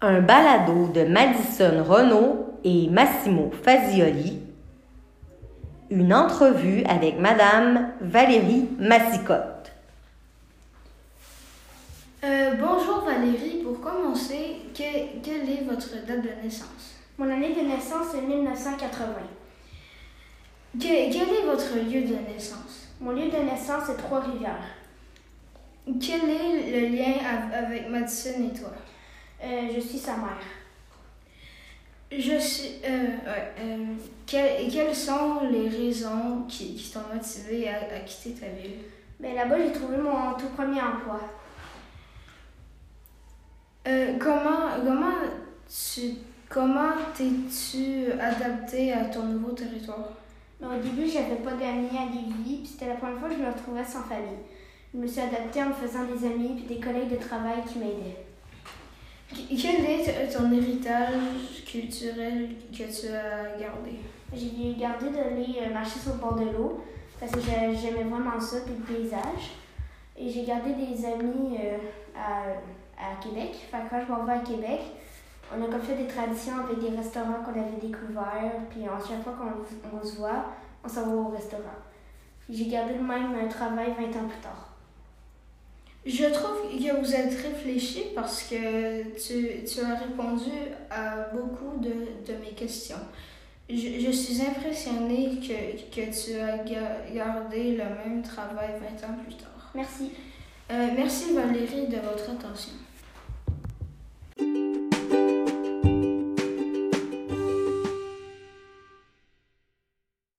un balado de Madison Renaud et Massimo Fazioli, une entrevue avec Madame Valérie Massicotte. Euh, bonjour Valérie, pour commencer, que- quelle est votre date de naissance? Mon année de naissance est 1980. Que- quel est votre lieu de naissance? Mon lieu de naissance est Trois-Rivières. Quel est le lien av- avec Madison et toi? Euh, je suis sa mère. Je suis. Euh, ouais, euh, que- quelles sont les raisons qui, qui t'ont motivé à, à quitter ta ville? Ben, là-bas, j'ai trouvé mon tout premier emploi. Euh, comment comment tu comment t'es-tu adapté à ton nouveau territoire? Mais au début, j'avais pas d'amis à Lévis, puis c'était la première fois que je me retrouvais sans famille. Je me suis adaptée en me faisant des amis puis des collègues de travail qui m'aidaient. Qu- Quel est ton héritage culturel que tu as gardé? J'ai gardé d'aller euh, marcher sur le bord de l'eau parce que j'ai- j'aimais vraiment ça, puis le paysage. Et j'ai gardé des amis euh, à, à Québec. Fait que quand je m'en vais à Québec, on a comme fait des traditions avec des restaurants qu'on avait découverts. Puis à chaque fois qu'on on se voit, on s'en va au restaurant. J'ai gardé le même euh, travail 20 ans plus tard. Je trouve que vous êtes réfléchi parce que tu, tu as répondu à beaucoup de, de mes questions. Je, je suis impressionnée que, que tu as ga- gardé le même travail 20 ans plus tard. Merci. Euh, merci Valérie de votre attention.